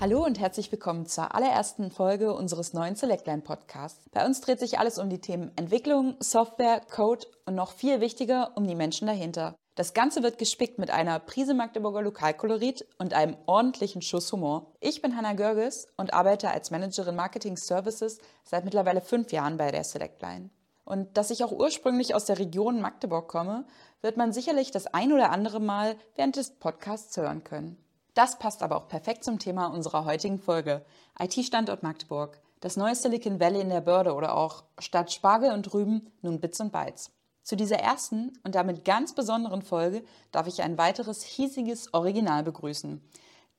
Hallo und herzlich willkommen zur allerersten Folge unseres neuen Selectline Podcasts. Bei uns dreht sich alles um die Themen Entwicklung, Software, Code und noch viel wichtiger um die Menschen dahinter. Das Ganze wird gespickt mit einer Prise Magdeburger Lokalkolorit und einem ordentlichen Schuss Humor. Ich bin Hanna Görges und arbeite als Managerin Marketing Services seit mittlerweile fünf Jahren bei der Selectline. Und dass ich auch ursprünglich aus der Region Magdeburg komme, wird man sicherlich das ein oder andere Mal während des Podcasts hören können. Das passt aber auch perfekt zum Thema unserer heutigen Folge. IT-Standort Magdeburg. Das neue Silicon Valley in der Börde oder auch statt Spargel und Rüben nun Bits und Bytes. Zu dieser ersten und damit ganz besonderen Folge darf ich ein weiteres hiesiges Original begrüßen.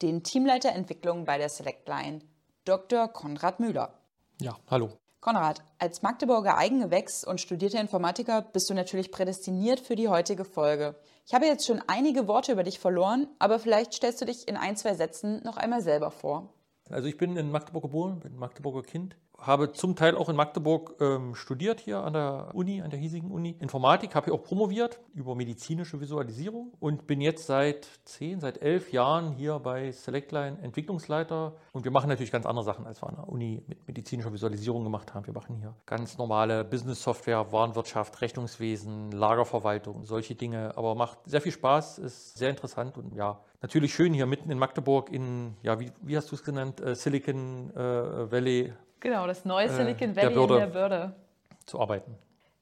Den Teamleiter Entwicklung bei der Selectline, Dr. Konrad Müller. Ja, hallo. Konrad, als Magdeburger Eigengewächs und studierter Informatiker bist du natürlich prädestiniert für die heutige Folge. Ich habe jetzt schon einige Worte über dich verloren, aber vielleicht stellst du dich in ein, zwei Sätzen noch einmal selber vor. Also ich bin in Magdeburg geboren, bin Magdeburger Kind, habe zum Teil auch in Magdeburg ähm, studiert, hier an der Uni, an der hiesigen Uni. Informatik, habe hier auch promoviert über medizinische Visualisierung und bin jetzt seit zehn, seit elf Jahren hier bei Selectline Entwicklungsleiter. Und wir machen natürlich ganz andere Sachen, als wir an der Uni mit medizinischer Visualisierung gemacht haben. Wir machen hier ganz normale Business-Software, Warenwirtschaft, Rechnungswesen, Lagerverwaltung, solche Dinge. Aber macht sehr viel Spaß, ist sehr interessant und ja, natürlich schön hier mitten in Magdeburg in, ja, wie, wie hast du es genannt, äh, Silicon äh, Valley Genau, das neue äh, Silicon Valley der in der Börde. Zu arbeiten.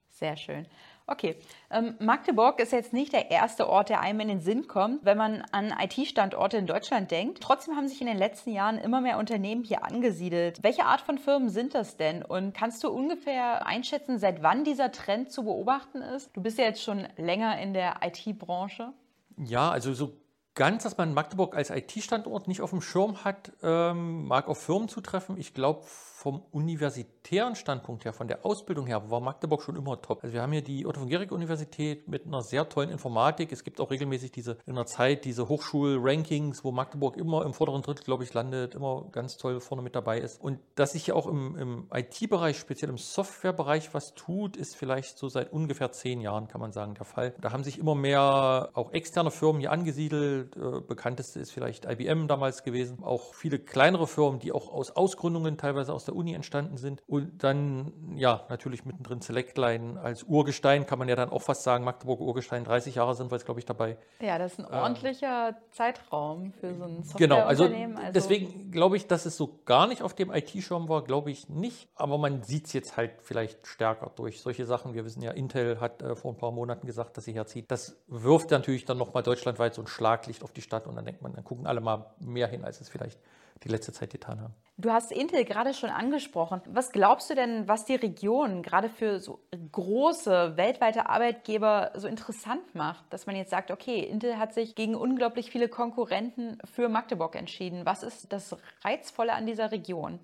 Sehr schön. Okay, ähm, Magdeburg ist jetzt nicht der erste Ort, der einem in den Sinn kommt, wenn man an IT-Standorte in Deutschland denkt. Trotzdem haben sich in den letzten Jahren immer mehr Unternehmen hier angesiedelt. Welche Art von Firmen sind das denn? Und kannst du ungefähr einschätzen, seit wann dieser Trend zu beobachten ist? Du bist ja jetzt schon länger in der IT-Branche. Ja, also so ganz, dass man Magdeburg als IT-Standort nicht auf dem Schirm hat, ähm, mag auf Firmen zutreffen. Ich glaube, vom universitären Standpunkt her, von der Ausbildung her, war Magdeburg schon immer top. Also wir haben hier die Otto von Guericke Universität mit einer sehr tollen Informatik. Es gibt auch regelmäßig diese in der Zeit diese Hochschul-Rankings, wo Magdeburg immer im vorderen Drittel, glaube ich, landet, immer ganz toll vorne mit dabei ist. Und dass sich hier auch im, im IT-Bereich, speziell im Software-Bereich was tut, ist vielleicht so seit ungefähr zehn Jahren, kann man sagen, der Fall. Da haben sich immer mehr auch externe Firmen hier angesiedelt. Äh, bekannteste ist vielleicht IBM damals gewesen. Auch viele kleinere Firmen, die auch aus Ausgründungen teilweise aus der Uni entstanden sind. Und dann, ja, natürlich mittendrin Selectline als Urgestein, kann man ja dann auch fast sagen, Magdeburg Urgestein, 30 Jahre sind wir jetzt, glaube ich, dabei. Ja, das ist ein ähm, ordentlicher äh, Zeitraum für so ein Genau, also, also deswegen glaube ich, dass es so gar nicht auf dem IT-Schirm war, glaube ich nicht. Aber man sieht es jetzt halt vielleicht stärker durch solche Sachen. Wir wissen ja, Intel hat äh, vor ein paar Monaten gesagt, dass sie herzieht. Das wirft natürlich dann nochmal deutschlandweit so ein Schlaglicht auf die Stadt und dann denkt man, dann gucken alle mal mehr hin, als es vielleicht die letzte Zeit getan haben. Du hast Intel gerade schon angesprochen. Was glaubst du denn, was die Region gerade für so große weltweite Arbeitgeber so interessant macht, dass man jetzt sagt, okay, Intel hat sich gegen unglaublich viele Konkurrenten für Magdeburg entschieden. Was ist das Reizvolle an dieser Region?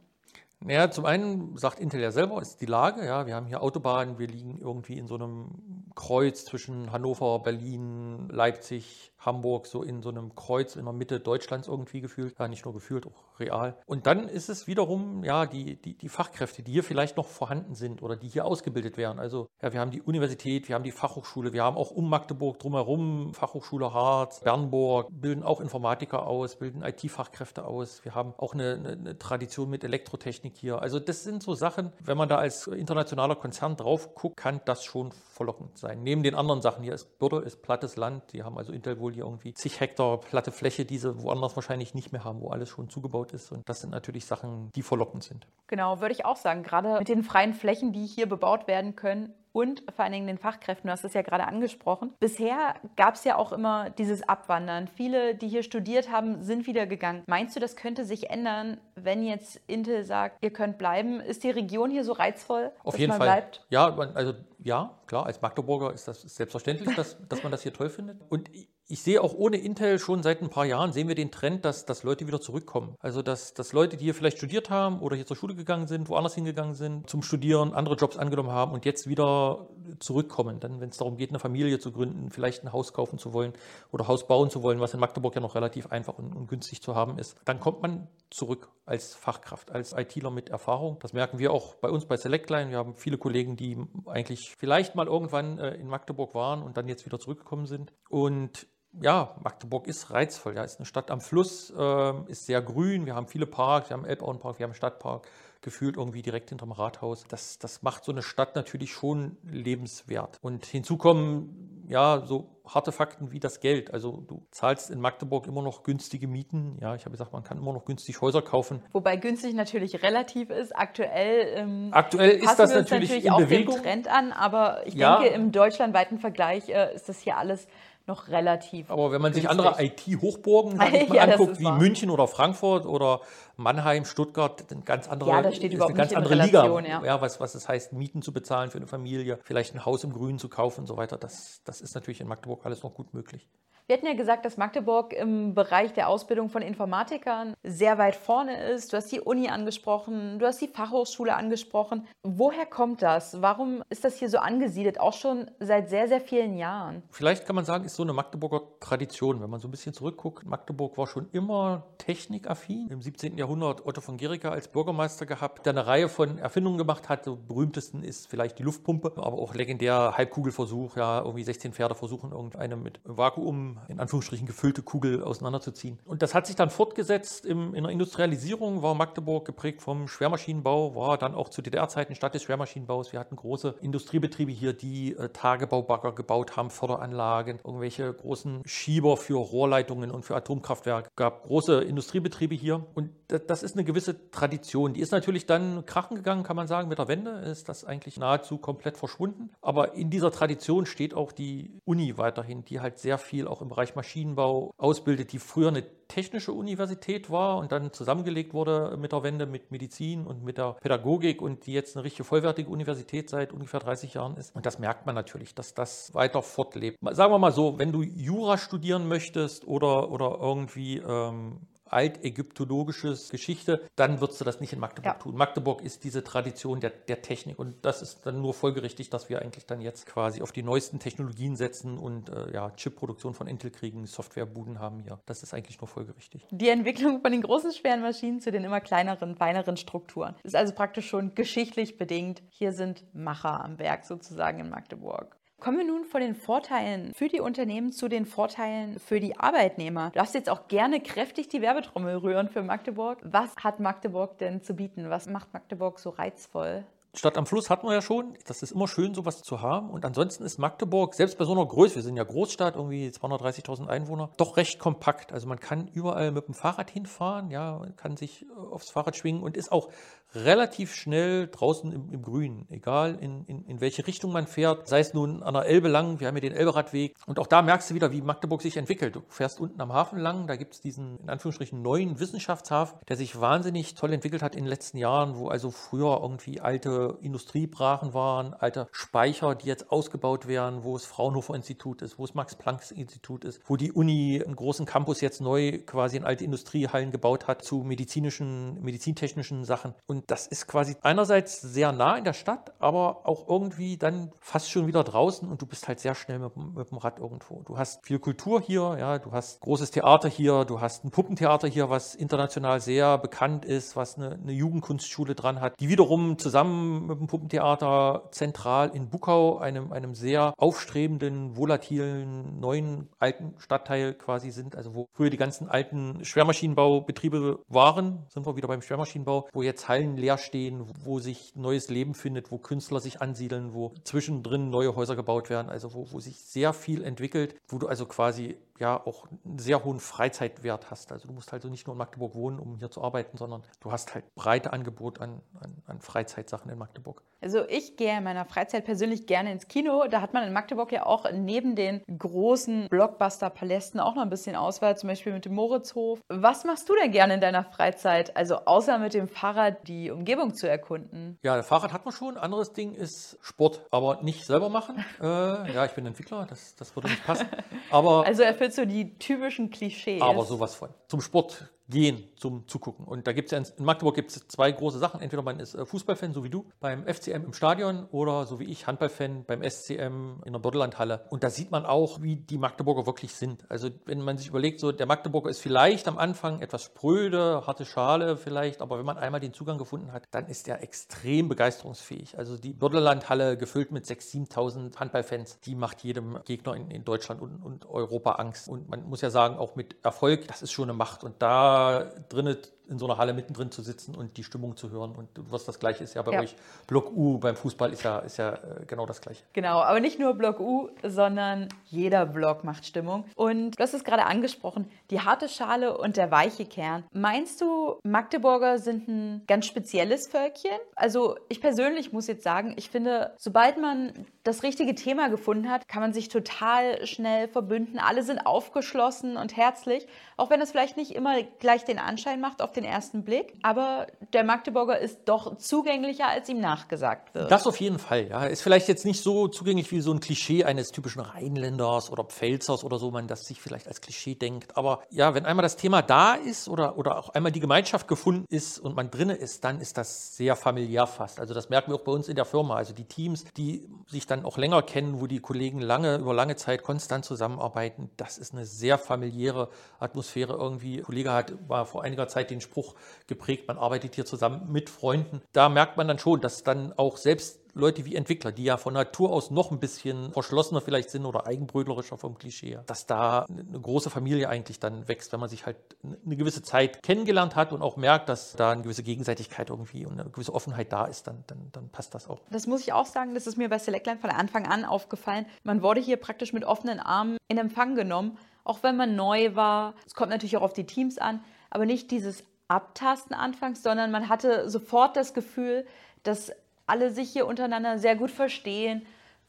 Naja, zum einen sagt Intel ja selber, ist die Lage. Ja, wir haben hier Autobahnen, wir liegen irgendwie in so einem Kreuz zwischen Hannover, Berlin, Leipzig, Hamburg, so in so einem Kreuz in der Mitte Deutschlands irgendwie gefühlt. Ja, nicht nur gefühlt, auch real. Und dann ist es wiederum, ja, die, die, die Fachkräfte, die hier vielleicht noch vorhanden sind oder die hier ausgebildet werden. Also, ja, wir haben die Universität, wir haben die Fachhochschule, wir haben auch um Magdeburg drumherum Fachhochschule Harz, Bernburg, bilden auch Informatiker aus, bilden IT-Fachkräfte aus. Wir haben auch eine, eine, eine Tradition mit Elektrotechnik hier. Also, das sind so Sachen, wenn man da als internationaler Konzern drauf guckt, kann das schon verlockend sein. Neben den anderen Sachen, hier ist Bürde, ist plattes Land, die haben also Intel wohl hier irgendwie zig Hektar platte Fläche, die sie woanders wahrscheinlich nicht mehr haben, wo alles schon zugebaut ist. Und das sind natürlich Sachen, die verlockend sind. Genau, würde ich auch sagen. Gerade mit den freien Flächen, die hier bebaut werden können, und vor allen Dingen den Fachkräften. Du hast es ja gerade angesprochen. Bisher gab es ja auch immer dieses Abwandern. Viele, die hier studiert haben, sind wieder gegangen. Meinst du, das könnte sich ändern, wenn jetzt Intel sagt, ihr könnt bleiben? Ist die Region hier so reizvoll, Auf jeden Fall. Bleibt? Ja, also ja, klar, als Magdeburger ist das selbstverständlich, dass, dass man das hier toll findet. Und ich sehe auch ohne Intel schon seit ein paar Jahren, sehen wir den Trend, dass, dass Leute wieder zurückkommen. Also dass, dass Leute, die hier vielleicht studiert haben oder hier zur Schule gegangen sind, woanders hingegangen sind, zum Studieren, andere Jobs angenommen haben und jetzt wieder zurückkommen. Dann, wenn es darum geht, eine Familie zu gründen, vielleicht ein Haus kaufen zu wollen oder Haus bauen zu wollen, was in Magdeburg ja noch relativ einfach und, und günstig zu haben ist, dann kommt man zurück als Fachkraft, als ITler mit Erfahrung. Das merken wir auch bei uns bei Selectline. Wir haben viele Kollegen, die eigentlich vielleicht mal irgendwann äh, in Magdeburg waren und dann jetzt wieder zurückgekommen sind. Und ja, Magdeburg ist reizvoll. Ja, ist eine Stadt am Fluss, äh, ist sehr grün. Wir haben viele Parks, wir haben Elbauenpark, wir haben Stadtpark, gefühlt irgendwie direkt hinterm Rathaus. Das, das macht so eine Stadt natürlich schon lebenswert. Und hinzu kommen ja so harte Fakten wie das Geld. Also du zahlst in Magdeburg immer noch günstige Mieten. Ja, ich habe gesagt, man kann immer noch günstig Häuser kaufen. Wobei günstig natürlich relativ ist. Aktuell, ähm, Aktuell ist das natürlich, natürlich in auch Bewegung. dem Trend an, aber ich ja. denke, im deutschlandweiten Vergleich äh, ist das hier alles noch relativ. Aber wenn man günstig. sich andere IT-Hochburgen ja, anguckt, wie wahr. München oder Frankfurt oder Mannheim, Stuttgart, eine ganz andere, ja, das steht ist eine ganz andere Relation, Liga. Ja. ja. was, was es heißt, Mieten zu bezahlen für eine Familie, vielleicht ein Haus im Grünen zu kaufen und so weiter. Das, das ist natürlich in Magdeburg alles noch gut möglich. Wir hatten ja gesagt, dass Magdeburg im Bereich der Ausbildung von Informatikern sehr weit vorne ist. Du hast die Uni angesprochen, du hast die Fachhochschule angesprochen. Woher kommt das? Warum ist das hier so angesiedelt, auch schon seit sehr, sehr vielen Jahren? Vielleicht kann man sagen, ist so eine Magdeburger Tradition. Wenn man so ein bisschen zurückguckt, Magdeburg war schon immer technikaffin. Im 17. Jahrhundert Otto von Gericke als Bürgermeister gehabt, der eine Reihe von Erfindungen gemacht hat. So berühmtesten ist vielleicht die Luftpumpe, aber auch legendär Halbkugelversuch. Ja, irgendwie 16 Pferde versuchen irgendeine mit Vakuum in Anführungsstrichen gefüllte Kugel auseinanderzuziehen. Und das hat sich dann fortgesetzt in der Industrialisierung, war Magdeburg geprägt vom Schwermaschinenbau, war dann auch zu DDR-Zeiten Stadt des Schwermaschinenbaus. Wir hatten große Industriebetriebe hier, die äh, Tagebaubagger gebaut haben, Förderanlagen, irgendwelche großen Schieber für Rohrleitungen und für Atomkraftwerke. Gab große Industriebetriebe hier und das ist eine gewisse Tradition. Die ist natürlich dann krachen gegangen, kann man sagen, mit der Wende ist das eigentlich nahezu komplett verschwunden. Aber in dieser Tradition steht auch die Uni weiterhin, die halt sehr viel auch im Bereich Maschinenbau ausbildet, die früher eine technische Universität war und dann zusammengelegt wurde mit der Wende mit Medizin und mit der Pädagogik und die jetzt eine richtige vollwertige Universität seit ungefähr 30 Jahren ist. Und das merkt man natürlich, dass das weiter fortlebt. Sagen wir mal so, wenn du Jura studieren möchtest oder, oder irgendwie ähm, altägyptologische Geschichte, dann würdest du das nicht in Magdeburg ja. tun. Magdeburg ist diese Tradition der, der Technik und das ist dann nur folgerichtig, dass wir eigentlich dann jetzt quasi auf die neuesten Technologien setzen und äh, ja, Chipproduktion von Intel kriegen, Softwarebuden haben hier. Das ist eigentlich nur folgerichtig. Die Entwicklung von den großen schweren Maschinen zu den immer kleineren, feineren Strukturen ist also praktisch schon geschichtlich bedingt. Hier sind Macher am Werk sozusagen in Magdeburg. Kommen wir nun von den Vorteilen für die Unternehmen zu den Vorteilen für die Arbeitnehmer. Du darfst jetzt auch gerne kräftig die Werbetrommel rühren für Magdeburg. Was hat Magdeburg denn zu bieten? Was macht Magdeburg so reizvoll? Stadt am Fluss hatten wir ja schon. Das ist immer schön, sowas zu haben. Und ansonsten ist Magdeburg, selbst bei so einer Größe, wir sind ja Großstadt, irgendwie 230.000 Einwohner, doch recht kompakt. Also man kann überall mit dem Fahrrad hinfahren, ja, kann sich aufs Fahrrad schwingen und ist auch relativ schnell draußen im, im Grün, egal in, in, in welche Richtung man fährt, sei es nun an der Elbe lang, wir haben ja den Elberadweg. Und auch da merkst du wieder, wie Magdeburg sich entwickelt. Du fährst unten am Hafen lang, da gibt es diesen in Anführungsstrichen neuen Wissenschaftshafen, der sich wahnsinnig toll entwickelt hat in den letzten Jahren, wo also früher irgendwie alte Industriebrachen waren, alte Speicher, die jetzt ausgebaut werden, wo es Fraunhofer Institut ist, wo es Max-Planck-Institut ist, wo die Uni einen großen Campus jetzt neu quasi in alte Industriehallen gebaut hat zu medizinischen, medizintechnischen Sachen. Und das ist quasi einerseits sehr nah in der Stadt, aber auch irgendwie dann fast schon wieder draußen und du bist halt sehr schnell mit, mit dem Rad irgendwo. Du hast viel Kultur hier, ja, du hast großes Theater hier, du hast ein Puppentheater hier, was international sehr bekannt ist, was eine, eine Jugendkunstschule dran hat, die wiederum zusammen mit dem Puppentheater zentral in Bukau, einem, einem sehr aufstrebenden, volatilen, neuen alten Stadtteil quasi sind, also wo früher die ganzen alten Schwermaschinenbaubetriebe waren, sind wir wieder beim Schwermaschinenbau, wo jetzt Hallen leer stehen, wo sich neues Leben findet, wo Künstler sich ansiedeln, wo zwischendrin neue Häuser gebaut werden, also wo, wo sich sehr viel entwickelt, wo du also quasi ja auch einen sehr hohen Freizeitwert hast. Also du musst halt so nicht nur in Magdeburg wohnen, um hier zu arbeiten, sondern du hast halt breite Angebot an, an, an Freizeitsachen in Magdeburg. Magdeburg. Also ich gehe in meiner Freizeit persönlich gerne ins Kino. Da hat man in Magdeburg ja auch neben den großen Blockbuster-Palästen auch noch ein bisschen Auswahl, zum Beispiel mit dem Moritzhof. Was machst du denn gerne in deiner Freizeit? Also außer mit dem Fahrrad die Umgebung zu erkunden. Ja, Fahrrad hat man schon. Anderes Ding ist Sport, aber nicht selber machen. äh, ja, ich bin Entwickler, das, das würde nicht passen. Aber also erfüllt so die typischen Klischees. Aber sowas von. Zum Sport gehen zum Zugucken. Und da gibt es ja in Magdeburg gibt es zwei große Sachen. Entweder man ist äh, Fußballfan, so wie du, beim FC FCM im Stadion oder so wie ich Handballfan beim SCM in der Bördelandhalle. Und da sieht man auch, wie die Magdeburger wirklich sind. Also wenn man sich überlegt, so der Magdeburger ist vielleicht am Anfang etwas spröde, harte Schale vielleicht, aber wenn man einmal den Zugang gefunden hat, dann ist er extrem begeisterungsfähig. Also die Bördelandhalle gefüllt mit 6.000, 7.000 Handballfans, die macht jedem Gegner in, in Deutschland und, und Europa Angst. Und man muss ja sagen, auch mit Erfolg, das ist schon eine Macht. Und da drinnen in so einer Halle mittendrin zu sitzen und die Stimmung zu hören. Und was das Gleiche ist ja bei ja. euch. Block U beim Fußball ist ja, ist ja äh, genau das Gleiche. Genau, aber nicht nur Block U, sondern jeder Block macht Stimmung. Und du hast es gerade angesprochen, die harte Schale und der weiche Kern. Meinst du, Magdeburger sind ein ganz spezielles Völkchen? Also ich persönlich muss jetzt sagen, ich finde, sobald man das richtige Thema gefunden hat, kann man sich total schnell verbünden. Alle sind aufgeschlossen und herzlich, auch wenn es vielleicht nicht immer gleich den Anschein macht auf den ersten Blick. Aber der Magdeburger ist doch zugänglicher, als ihm nachgesagt wird. Das auf jeden Fall, ja. Ist vielleicht jetzt nicht so zugänglich wie so ein Klischee eines typischen Rheinländers oder Pfälzers oder so, man das sich vielleicht als Klischee denkt. Aber ja, wenn einmal das Thema da ist oder, oder auch einmal die Gemeinschaft gefunden ist und man drinne ist, dann ist das sehr familiär fast. Also das merken wir auch bei uns in der Firma. Also die Teams, die sich dann dann auch länger kennen, wo die Kollegen lange, über lange Zeit konstant zusammenarbeiten. Das ist eine sehr familiäre Atmosphäre irgendwie. Ein Kollege hat war vor einiger Zeit den Spruch geprägt, man arbeitet hier zusammen mit Freunden. Da merkt man dann schon, dass dann auch selbst Leute wie Entwickler, die ja von Natur aus noch ein bisschen verschlossener vielleicht sind oder eigenbrötlerischer vom Klischee, dass da eine große Familie eigentlich dann wächst, wenn man sich halt eine gewisse Zeit kennengelernt hat und auch merkt, dass da eine gewisse Gegenseitigkeit irgendwie und eine gewisse Offenheit da ist, dann, dann, dann passt das auch. Das muss ich auch sagen, das ist mir bei Selectline von Anfang an aufgefallen. Man wurde hier praktisch mit offenen Armen in Empfang genommen, auch wenn man neu war. Es kommt natürlich auch auf die Teams an, aber nicht dieses Abtasten anfangs, sondern man hatte sofort das Gefühl, dass alle sich hier untereinander sehr gut verstehen,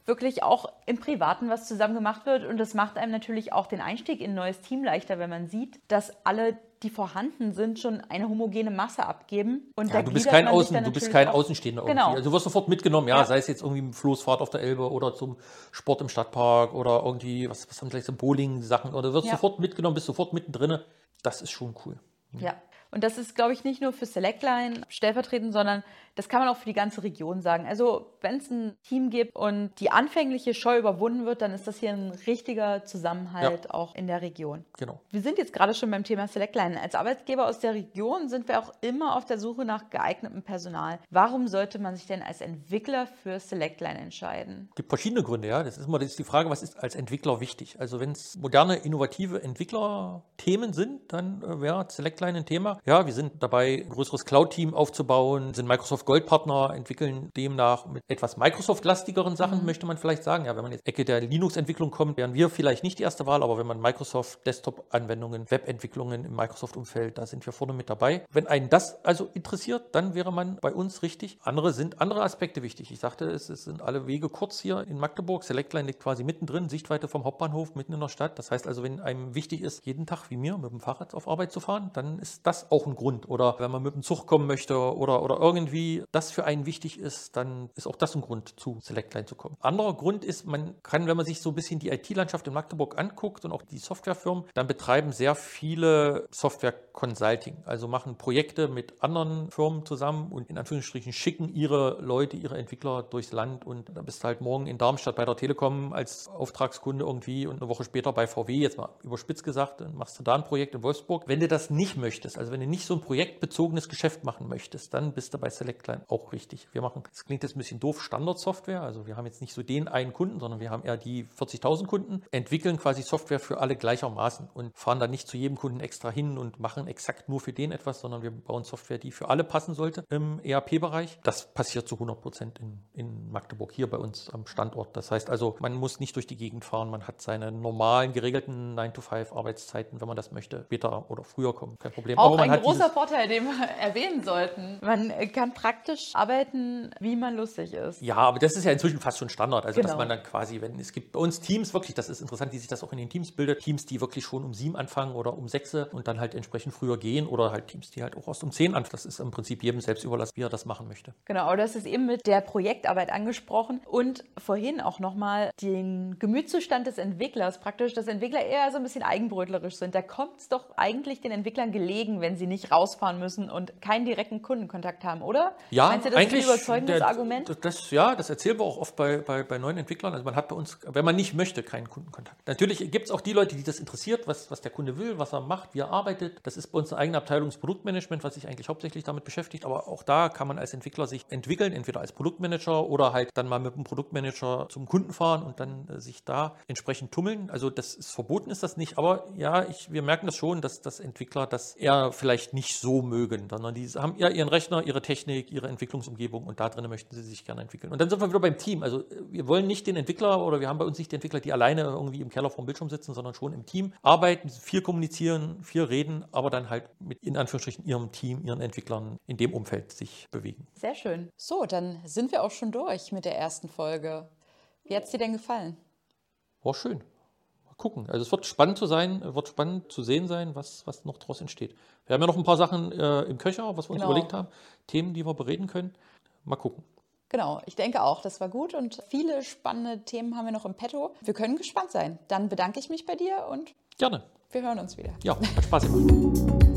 wirklich auch im Privaten was zusammen gemacht wird. Und das macht einem natürlich auch den Einstieg in ein neues Team leichter, wenn man sieht, dass alle, die vorhanden sind, schon eine homogene Masse abgeben. Und ja, du bist kein, Außen, du bist kein Außenstehender irgendwie. Genau. Also du wirst sofort mitgenommen, ja, ja, sei es jetzt irgendwie Floßfahrt auf der Elbe oder zum Sport im Stadtpark oder irgendwie, was, was haben vielleicht so Bowling-Sachen, oder du wirst ja. sofort mitgenommen, bist sofort mittendrin. Das ist schon cool. Ja. Und das ist, glaube ich, nicht nur für Selectline stellvertretend, sondern das kann man auch für die ganze Region sagen. Also wenn es ein Team gibt und die anfängliche Scheu überwunden wird, dann ist das hier ein richtiger Zusammenhalt ja. auch in der Region. Genau. Wir sind jetzt gerade schon beim Thema Selectline. Als Arbeitgeber aus der Region sind wir auch immer auf der Suche nach geeignetem Personal. Warum sollte man sich denn als Entwickler für Selectline entscheiden? Es gibt verschiedene Gründe, ja. Das ist immer das ist die Frage, was ist als Entwickler wichtig? Also wenn es moderne, innovative Entwicklerthemen sind, dann äh, wäre Selectline ein Thema. Ja, wir sind dabei, ein größeres Cloud-Team aufzubauen, sind Microsoft Goldpartner, entwickeln demnach mit etwas Microsoft-lastigeren Sachen, mhm. möchte man vielleicht sagen. Ja, wenn man jetzt Ecke der Linux-Entwicklung kommt, wären wir vielleicht nicht die erste Wahl, aber wenn man Microsoft Desktop-Anwendungen, Web-Entwicklungen im Microsoft-Umfeld, da sind wir vorne mit dabei. Wenn einen das also interessiert, dann wäre man bei uns richtig. Andere sind andere Aspekte wichtig. Ich sagte, es, es sind alle Wege kurz hier in Magdeburg. Selectline liegt quasi mittendrin, Sichtweite vom Hauptbahnhof, mitten in der Stadt. Das heißt also, wenn einem wichtig ist, jeden Tag wie mir mit dem Fahrrad auf Arbeit zu fahren, dann ist das auch ein Grund. Oder wenn man mit dem Zug kommen möchte oder, oder irgendwie das für einen wichtig ist, dann ist auch das ein Grund, zu Selectline zu kommen. Anderer Grund ist, man kann, wenn man sich so ein bisschen die IT-Landschaft in Magdeburg anguckt und auch die Softwarefirmen, dann betreiben sehr viele Software-Consulting, also machen Projekte mit anderen Firmen zusammen und in Anführungsstrichen schicken ihre Leute, ihre Entwickler durchs Land und dann bist du halt morgen in Darmstadt bei der Telekom als Auftragskunde irgendwie und eine Woche später bei VW, jetzt mal überspitzt gesagt, dann machst du da ein Projekt in Wolfsburg. Wenn du das nicht möchtest, also wenn du nicht so ein projektbezogenes Geschäft machen möchtest, dann bist du bei Selectline auch richtig. Wir machen, das klingt jetzt ein bisschen doof, Standardsoftware. Also wir haben jetzt nicht so den einen Kunden, sondern wir haben eher die 40.000 Kunden, entwickeln quasi Software für alle gleichermaßen und fahren dann nicht zu jedem Kunden extra hin und machen exakt nur für den etwas, sondern wir bauen Software, die für alle passen sollte im ERP-Bereich. Das passiert zu 100 Prozent in, in Magdeburg, hier bei uns am Standort. Das heißt also, man muss nicht durch die Gegend fahren, man hat seine normalen, geregelten 9-to-5 Arbeitszeiten, wenn man das möchte, später oder früher kommen. Kein Problem. Auch ein großer Vorteil, den wir erwähnen sollten. Man kann praktisch arbeiten, wie man lustig ist. Ja, aber das ist ja inzwischen fast schon Standard. Also, genau. dass man dann quasi, wenn es gibt bei uns Teams wirklich, das ist interessant, wie sich das auch in den Teams bildet, Teams, die wirklich schon um sieben anfangen oder um sechs und dann halt entsprechend früher gehen oder halt Teams, die halt auch erst um zehn anfangen. Das ist im Prinzip jedem selbst überlassen, wie er das machen möchte. Genau, aber das ist eben mit der Projektarbeit angesprochen und vorhin auch nochmal den Gemütszustand des Entwicklers praktisch, dass Entwickler eher so ein bisschen eigenbrötlerisch sind. Da kommt es doch eigentlich den Entwicklern gelegen, wenn wenn sie nicht rausfahren müssen und keinen direkten Kundenkontakt haben, oder? Ja, Meinst du, das eigentlich ist ein überzeugendes der, Argument? Das, ja, das erzählen wir auch oft bei, bei, bei neuen Entwicklern. Also man hat bei uns, wenn man nicht möchte, keinen Kundenkontakt. Natürlich gibt es auch die Leute, die das interessiert, was, was der Kunde will, was er macht, wie er arbeitet. Das ist bei uns eine eigene Abteilung des Produktmanagement, was sich eigentlich hauptsächlich damit beschäftigt. Aber auch da kann man als Entwickler sich entwickeln, entweder als Produktmanager oder halt dann mal mit dem Produktmanager zum Kunden fahren und dann äh, sich da entsprechend tummeln. Also das ist verboten ist das nicht. Aber ja, ich, wir merken das schon, dass, dass Entwickler das eher vielleicht nicht so mögen, sondern die haben eher ihren Rechner, ihre Technik, ihre Entwicklungsumgebung und da drin möchten sie sich gerne entwickeln. Und dann sind wir wieder beim Team. Also wir wollen nicht den Entwickler oder wir haben bei uns nicht die Entwickler, die alleine irgendwie im Keller vorm Bildschirm sitzen, sondern schon im Team arbeiten, viel kommunizieren, viel reden, aber dann halt mit in Anführungsstrichen ihrem Team, ihren Entwicklern in dem Umfeld sich bewegen. Sehr schön. So, dann sind wir auch schon durch mit der ersten Folge. Wie hat es dir denn gefallen? War schön. Gucken. Also es wird spannend zu sein, wird spannend zu sehen sein, was, was noch daraus entsteht. Wir haben ja noch ein paar Sachen äh, im Köcher, was wir uns Genau. überlegt haben, Themen, die wir bereden können. Mal gucken. Genau, ich denke auch, das war gut und viele spannende Themen haben wir noch im Petto. Wir können gespannt sein. Dann bedanke ich mich bei dir und Gerne. wir hören uns wieder. Ja, hat Spaß gemacht.